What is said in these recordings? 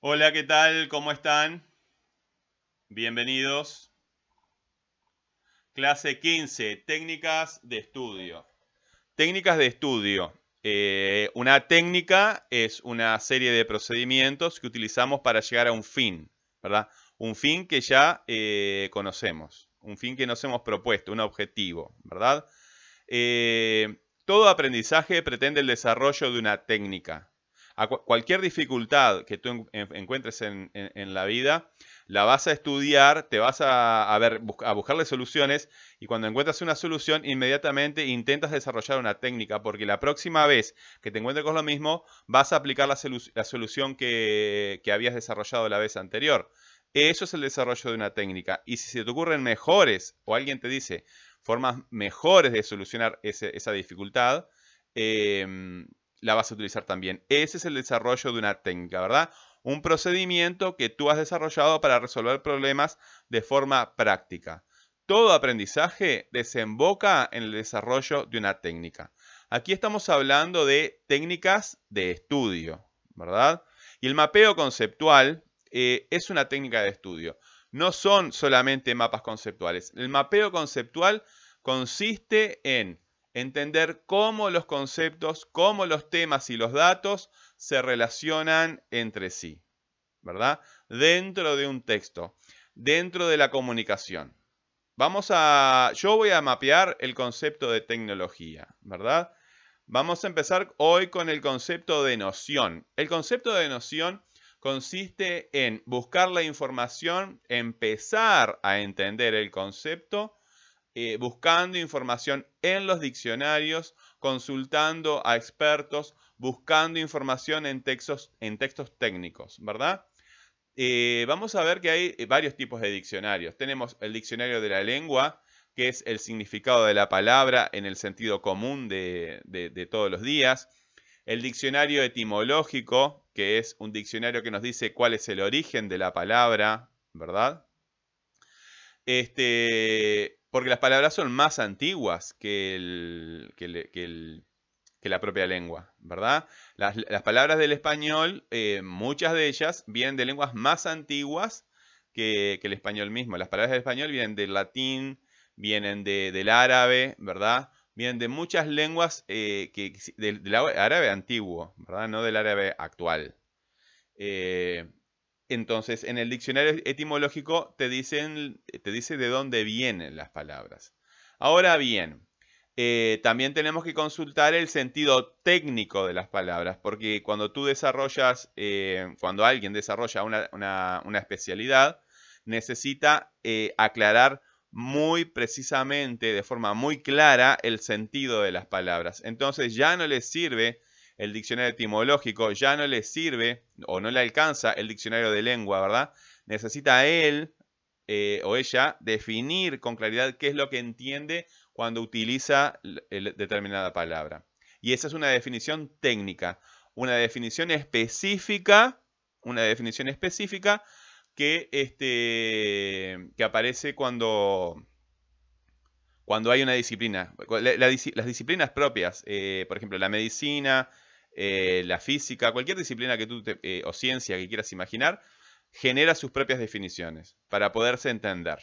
Hola, ¿qué tal? ¿Cómo están? Bienvenidos. Clase 15, técnicas de estudio. Técnicas de estudio. Eh, una técnica es una serie de procedimientos que utilizamos para llegar a un fin, ¿verdad? Un fin que ya eh, conocemos, un fin que nos hemos propuesto, un objetivo, ¿verdad? Eh, todo aprendizaje pretende el desarrollo de una técnica. A cualquier dificultad que tú encuentres en, la vida, la vas a estudiar, te vas a, ver, a buscarle soluciones y cuando encuentras una solución, inmediatamente intentas desarrollar una técnica porque la próxima vez que te encuentres con lo mismo, vas a aplicar la, solución que, que habías desarrollado la vez anterior. Eso es el desarrollo de una técnica. Y si se te ocurren mejores o alguien te dice formas mejores de solucionar esa dificultad, em, la vas a utilizar también. Ese es el desarrollo de una técnica, ¿verdad? Un procedimiento que tú has desarrollado para resolver problemas de forma práctica. Todo aprendizaje desemboca en el desarrollo de una técnica. Aquí estamos hablando de técnicas de estudio, ¿verdad? Y el mapeo conceptual eh, es una técnica de estudio. No son solamente mapas conceptuales. El mapeo conceptual consiste en entender cómo los conceptos, cómo los temas y los datos se relacionan entre sí, ¿verdad? Dentro de un texto, dentro de la comunicación. Vamos a, yo voy a mapear el concepto de tecnología, ¿verdad? Vamos a empezar hoy con el concepto de noción. El concepto de noción consiste en buscar la información, empezar a entender el concepto eh, buscando información en los diccionarios, consultando a expertos, buscando información en textos, en textos técnicos, ¿verdad? Eh, vamos a ver que hay eh, varios tipos de diccionarios. Tenemos el diccionario de la lengua, que es el significado de la palabra en el sentido común de, todos los días. El diccionario etimológico, que es un diccionario que nos dice cuál es el origen de la palabra, ¿verdad? Este, porque las palabras son más antiguas que, la propia lengua, ¿verdad? Las, palabras del español, eh, muchas de ellas vienen de lenguas más antiguas que, el español mismo. Las palabras del español vienen del latín, vienen del árabe, ¿verdad? Vienen de muchas lenguas eh, que, del, árabe antiguo, ¿verdad? No del árabe actual. Eh, entonces, en el diccionario etimológico te, dicen, te dice de dónde vienen las palabras. Ahora bien, eh, también tenemos que consultar el sentido técnico de las palabras, porque cuando tú desarrollas, eh, cuando alguien desarrolla una, especialidad, necesita eh, aclarar muy precisamente, de forma muy clara, el sentido de las palabras. Entonces ya no le sirve el diccionario etimológico, ya no le sirve o no le alcanza el diccionario de lengua, ¿verdad? Necesita él eh, o ella definir con claridad qué es lo que entiende cuando utiliza determinada palabra. Y esa es una definición técnica, una definición específica, una definición específica que, este, que aparece cuando, cuando hay una disciplina. las disciplinas propias, eh, por ejemplo, la medicina, eh, la física, cualquier disciplina que tú eh, o ciencia que quieras imaginar, genera sus propias definiciones para poderse entender.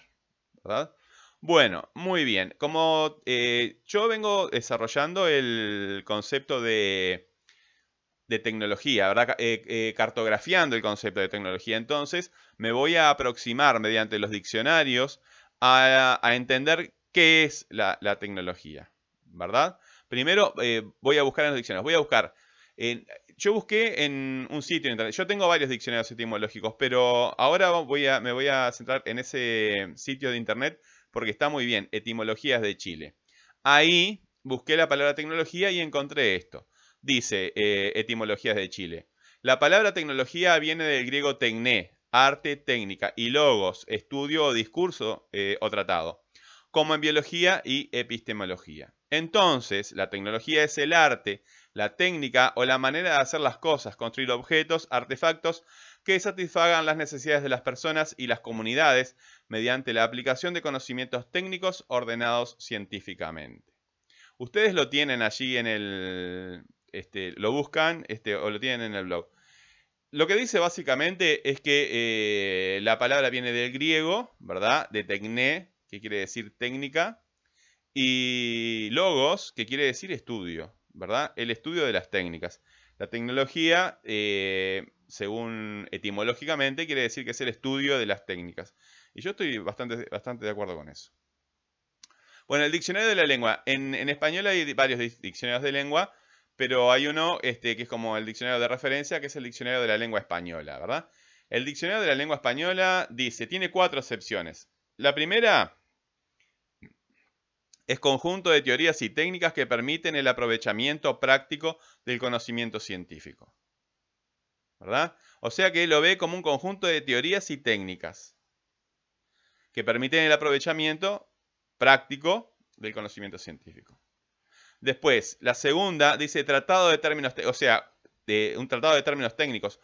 ¿verdad? Bueno, muy bien. Como eh, yo vengo desarrollando el concepto de, de tecnología, ¿verdad? cartografiando el concepto de tecnología, entonces me voy a aproximar mediante los diccionarios a, entender qué es la, tecnología, ¿verdad? Primero voy a buscar en los diccionarios, voy a buscar yo busqué en un sitio en internet. Yo tengo varios diccionarios etimológicos, pero ahora voy a, me voy a centrar en ese sitio de internet porque está muy bien, Etimologías de Chile. Ahí busqué la palabra tecnología y encontré esto. Dice eh, Etimologías de Chile. La palabra tecnología viene del griego tecné, arte, técnica, y logos, estudio o discurso eh, o tratado, como en biología y epistemología. Entonces, la tecnología es el arte, la técnica o la manera de hacer las cosas, construir objetos, artefactos que satisfagan las necesidades de las personas y las comunidades mediante la aplicación de conocimientos técnicos ordenados científicamente. Ustedes lo tienen allí en el, este, lo buscan este, o lo tienen en el blog. lo que dice básicamente es que eh, la palabra viene del griego, ¿verdad? De tecné, que quiere decir técnica, y logos, que quiere decir estudio, ¿verdad? El estudio de las técnicas. La tecnología, eh, según etimológicamente, quiere decir que es el estudio de las técnicas. Y yo estoy bastante, bastante de acuerdo con eso. Bueno, el diccionario de la lengua. En, español hay varios diccionarios de lengua. Pero hay uno este, que es como el diccionario de referencia, que es el diccionario de la lengua española, ¿verdad? El diccionario de la lengua española dice, tiene cuatro acepciones. La primera es conjunto de teorías y técnicas que permiten el aprovechamiento práctico del conocimiento científico. ¿Verdad? O sea que lo ve como un conjunto de teorías y técnicas que permiten el aprovechamiento práctico del conocimiento científico. Después, la segunda dice tratado de términos, o sea, de, un tratado de términos técnicos,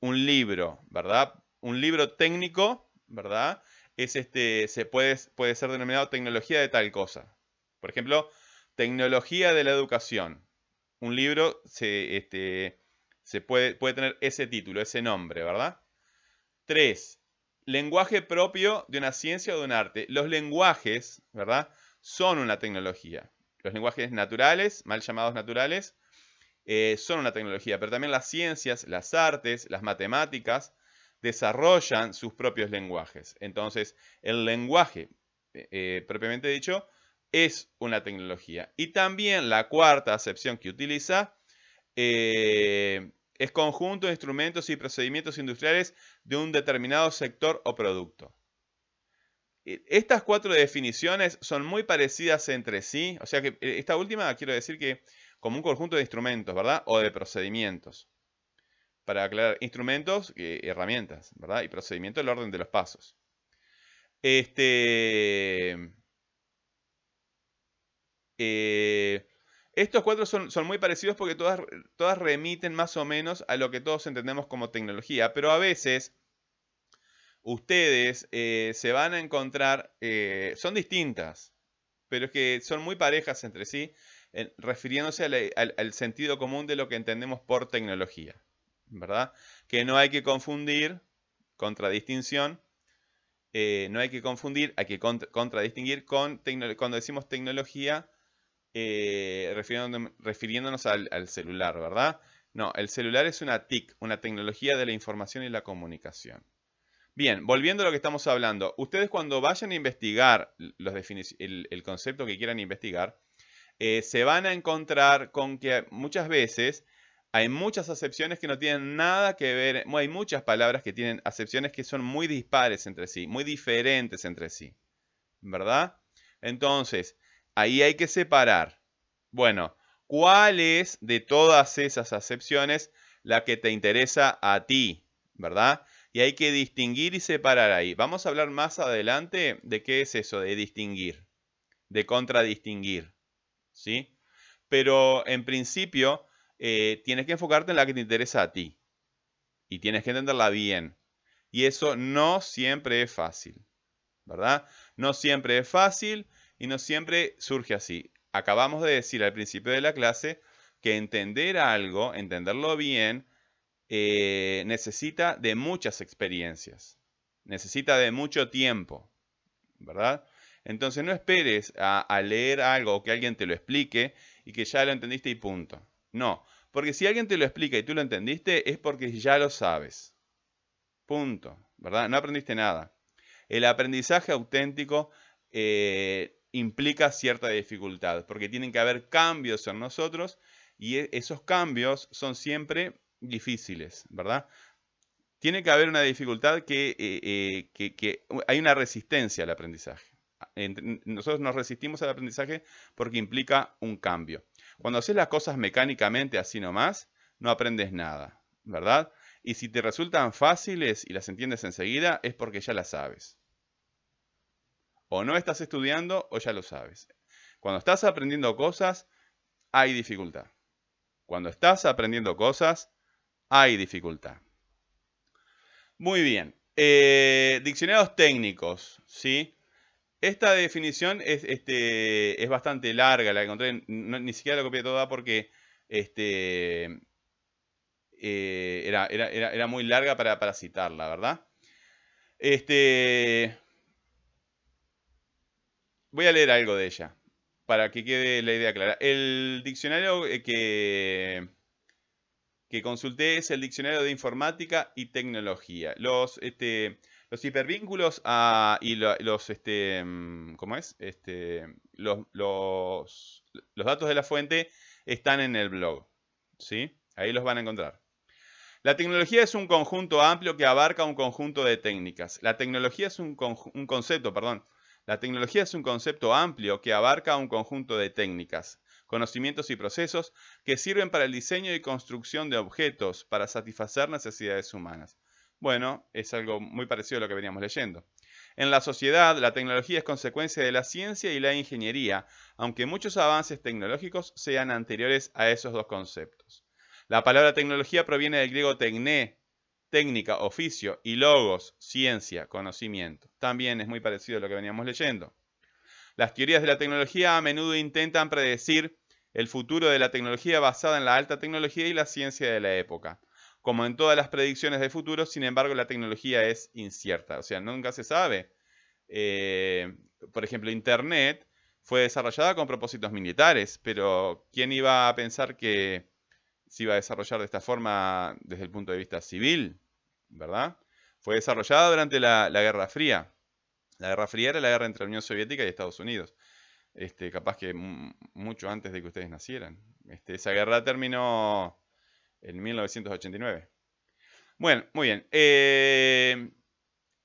un libro, ¿verdad? Un libro técnico, ¿verdad? Es este, se puede, puede ser denominado tecnología de tal cosa. Por ejemplo, tecnología de la educación. Un libro se, este, se puede, puede tener ese título, ese nombre, ¿verdad? Tres, lenguaje propio de una ciencia o de un arte. Los lenguajes, ¿verdad? Son una tecnología. Los lenguajes naturales, mal llamados naturales, eh, son una tecnología, pero también las ciencias, las artes, las matemáticas desarrollan sus propios lenguajes. Entonces, el lenguaje, eh, eh, propiamente dicho, es una tecnología. Y también la cuarta acepción que utiliza es conjunto de instrumentos y procedimientos industriales de un determinado sector o producto. Eh, estas cuatro definiciones son muy parecidas entre sí, o sea que eh, esta última quiero decir que como un conjunto de instrumentos, ¿verdad? O de procedimientos. Para aclarar, instrumentos, eh, herramientas, ¿verdad? Y procedimiento, el orden de los pasos. Este... estos cuatro son, muy parecidos porque todas, remiten más o menos a lo que todos entendemos como tecnología, pero a veces ustedes eh, se van a encontrar, eh, son distintas, pero es que son muy parejas entre sí, refiriéndose al, sentido común de lo que entendemos por tecnología, ¿verdad? Que no hay que confundir, contradistinción, eh, no hay que confundir, hay que contradistinguir con cuando decimos tecnología, refiriéndonos, refiriéndonos al, celular, ¿verdad? No, el celular es una TIC, una tecnología de la información y la comunicación. Bien, volviendo a lo que estamos hablando, ustedes cuando vayan a investigar los el, el, concepto que quieran investigar, eh, se van a encontrar con que muchas veces hay muchas acepciones que no tienen nada que ver, hay muchas palabras que tienen acepciones que son muy dispares entre sí, muy diferentes entre sí, ¿verdad? Entonces, ahí hay que separar. Bueno, ¿cuál es de todas esas acepciones la que te interesa a ti, ¿verdad? y hay que distinguir y separar ahí. Vamos a hablar más adelante de qué es eso de distinguir, de contradistinguir, ¿sí? Pero en principio eh, tienes que enfocarte en la que te interesa a ti y tienes que entenderla bien. Y eso no siempre es fácil, ¿verdad? No siempre es fácil y no siempre surge así. Acabamos de decir al principio de la clase que entender algo, entenderlo bien, eh, necesita de muchas experiencias, necesita de mucho tiempo, ¿verdad? Entonces no esperes a, leer algo o que alguien te lo explique y que ya lo entendiste y punto. No, porque si alguien te lo explica y tú lo entendiste es porque ya lo sabes. Punto, ¿verdad? No aprendiste nada. El aprendizaje auténtico eh, implica cierta dificultad, porque tienen que haber cambios en nosotros y e, esos cambios son siempre difíciles, ¿verdad? Tiene que haber una dificultad que, eh, eh, hay una resistencia al aprendizaje. Nosotros nos resistimos al aprendizaje porque implica un cambio. Cuando haces las cosas mecánicamente así nomás, no aprendes nada, ¿verdad? Y si te resultan fáciles y las entiendes enseguida, es porque ya las sabes. O no estás estudiando o ya lo sabes. Cuando estás aprendiendo cosas, hay dificultad. Cuando estás aprendiendo cosas, hay dificultad. Muy bien. Eh, diccionarios técnicos, ¿sí? Esta definición es, este, es bastante larga, la encontré, ni siquiera la copié toda porque este, eh, era, era, muy larga para, para citarla, ¿verdad? Este, voy a leer algo de ella, para que quede la idea clara. El diccionario eh, que, consulté es el diccionario de informática y tecnología. Los, este, los hipervínculos y los, este, mm, ¿cómo es? Este, los datos de la fuente están en el blog, ¿sí? Ahí los van a encontrar. La tecnología es un conjunto amplio que abarca un conjunto de técnicas. La tecnología es un, un concepto, perdón. La tecnología es un concepto amplio que abarca un conjunto de técnicas, conocimientos y procesos que sirven para el diseño y construcción de objetos para satisfacer necesidades humanas. Bueno, es algo muy parecido a lo que veníamos leyendo. En la sociedad, la tecnología es consecuencia de la ciencia y la ingeniería, aunque muchos avances tecnológicos sean anteriores a esos dos conceptos. La palabra tecnología proviene del griego tecné, técnica, oficio, y logos, ciencia, conocimiento. También es muy parecido a lo que veníamos leyendo. Las teorías de la tecnología a menudo intentan predecir el futuro de la tecnología basada en la alta tecnología y la ciencia de la época. Como en todas las predicciones de futuro, sin embargo, la tecnología es incierta, o sea, nunca se sabe. Eh, por ejemplo, Internet fue desarrollada con propósitos militares, pero ¿quién iba a pensar que se iba a desarrollar de esta forma desde el punto de vista civil, ¿verdad? Fue desarrollada durante la, Guerra Fría. La Guerra Fría era la guerra entre la Unión Soviética y Estados Unidos. Este, capaz que mucho antes de que ustedes nacieran. Este, esa guerra terminó en 1989. Bueno, muy bien. Eh,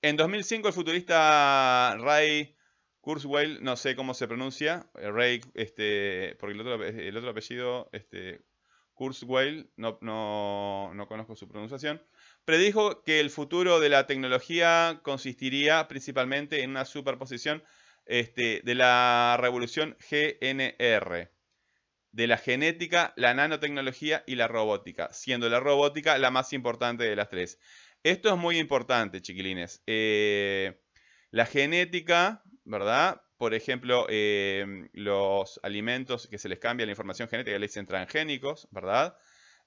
en 2005 el futurista Ray Kurzweil, no sé cómo se pronuncia, Ray, este, porque el otro, el otro apellido, Kurzweil, no, conozco su pronunciación, predijo que el futuro de la tecnología consistiría principalmente en una superposición este, de la revolución GNR, de la genética, la nanotecnología y la robótica, siendo la robótica la más importante de las tres. Esto es muy importante, chiquilines. Eh, la genética, ¿verdad? por ejemplo, em, los alimentos que se les cambia la información genética, le dicen transgénicos, ¿verdad?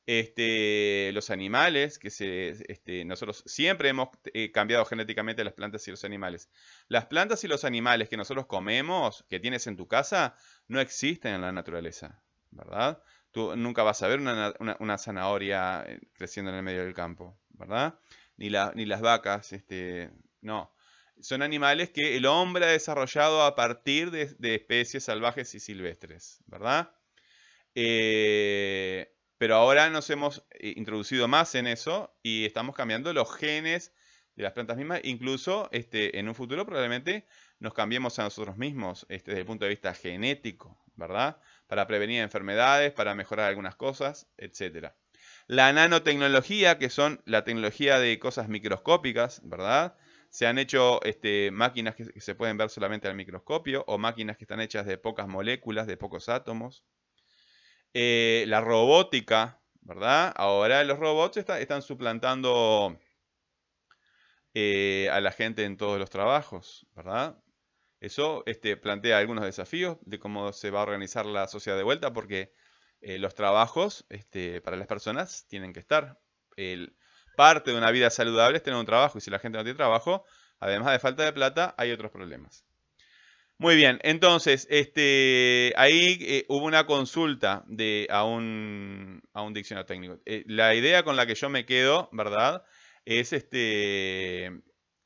Este, los animales, que se, este, nosotros siempre hemos eh, cambiado genéticamente las plantas y los animales. Las plantas y los animales que nosotros comemos, que tienes en tu casa, no existen en la naturaleza, ¿verdad? Tú nunca vas a ver una, zanahoria eh, creciendo en el medio del campo, ¿verdad? Ni, ni las vacas, este, no son animales que el hombre ha desarrollado a partir de, especies salvajes y silvestres, ¿verdad? Eh, pero ahora nos hemos eh, introducido más en eso y estamos cambiando los genes de las plantas mismas. Incluso este, en un futuro probablemente nos cambiemos a nosotros mismos este, desde el punto de vista genético, ¿verdad? Para prevenir enfermedades, para mejorar algunas cosas, etc. La nanotecnología, que son la tecnología de cosas microscópicas, ¿verdad? Se han hecho este, máquinas que, se pueden ver solamente al microscopio o máquinas que están hechas de pocas moléculas, de pocos átomos. Eh, la robótica, ¿verdad? Ahora los robots están suplantando eh, a la gente en todos los trabajos, ¿verdad? Eso este, plantea algunos desafíos de cómo se va a organizar la sociedad de vuelta, porque eh, los trabajos este, para las personas tienen que estar. El, parte de una vida saludable es tener un trabajo. Y si la gente no tiene trabajo, además de falta de plata, hay otros problemas. Muy bien, entonces, este, ahí eh, hubo una consulta de, a, un, diccionario técnico. Eh, la idea con la que yo me quedo, ¿verdad? Es, este,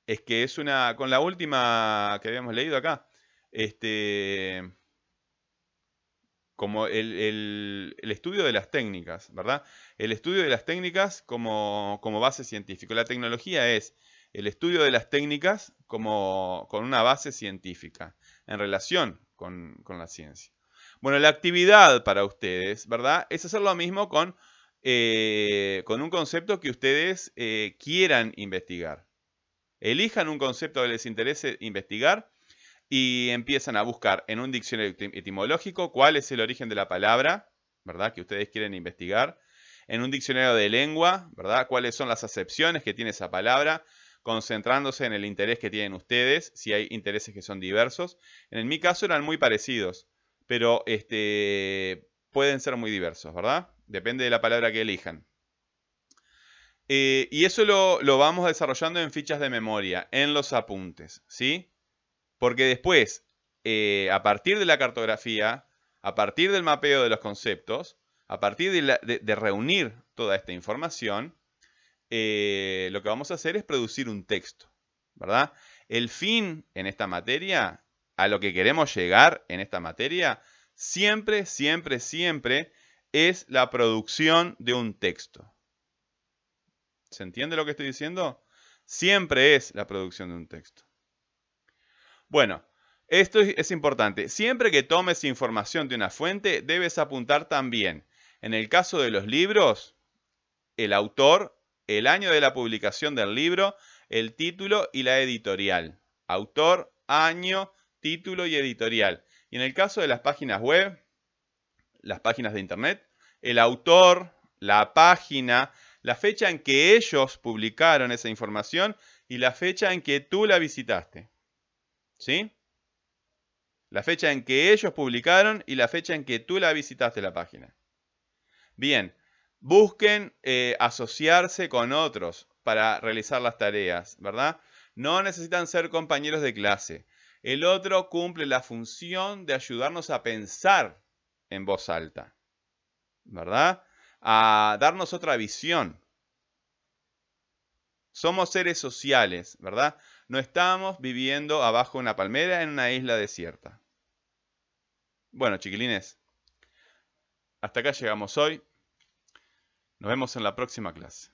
es que es una, con la última que habíamos leído acá, este, como el, estudio de las técnicas, ¿verdad? El estudio de las técnicas como, base científica. La tecnología es el estudio de las técnicas como, con una base científica en relación con, la ciencia. Bueno, la actividad para ustedes, ¿verdad? Es hacer lo mismo con, eh, un concepto que ustedes eh, quieran investigar. Elijan un concepto que les interese investigar y empiezan a buscar en un diccionario etimológico cuál es el origen de la palabra, ¿verdad? Que ustedes quieren investigar. En un diccionario de lengua, ¿verdad? Cuáles son las acepciones que tiene esa palabra, concentrándose en el interés que tienen ustedes, si hay intereses que son diversos. En mi caso eran muy parecidos, pero este, pueden ser muy diversos, ¿verdad? Depende de la palabra que elijan. Eh, y eso lo, lo, vamos desarrollando en fichas de memoria, en los apuntes, ¿sí? Porque después, eh, a partir de la cartografía, a partir del mapeo de los conceptos, a partir de, reunir toda esta información, eh, lo que vamos a hacer es producir un texto, ¿verdad? El fin en esta materia, a lo que queremos llegar en esta materia, siempre, siempre, siempre es la producción de un texto. ¿Se entiende lo que estoy diciendo? Siempre es la producción de un texto. Bueno, esto es importante. Siempre que tomes información de una fuente, debes apuntar también, en el caso de los libros, el autor, el año de la publicación del libro, el título y la editorial. Autor, año, título y editorial. Y en el caso de las páginas web, las páginas de internet, el autor, la página, la fecha en que ellos publicaron esa información y la fecha en que tú la visitaste. ¿Sí? La fecha en que ellos publicaron y la fecha en que tú la visitaste la página. Bien, busquen eh, asociarse con otros para realizar las tareas, ¿verdad? No necesitan ser compañeros de clase. El otro cumple la función de ayudarnos a pensar en voz alta, ¿verdad? A darnos otra visión. Somos seres sociales, ¿verdad? No estamos viviendo abajo de una palmera en una isla desierta. Bueno, chiquilines, hasta acá llegamos hoy. Nos vemos en la próxima clase.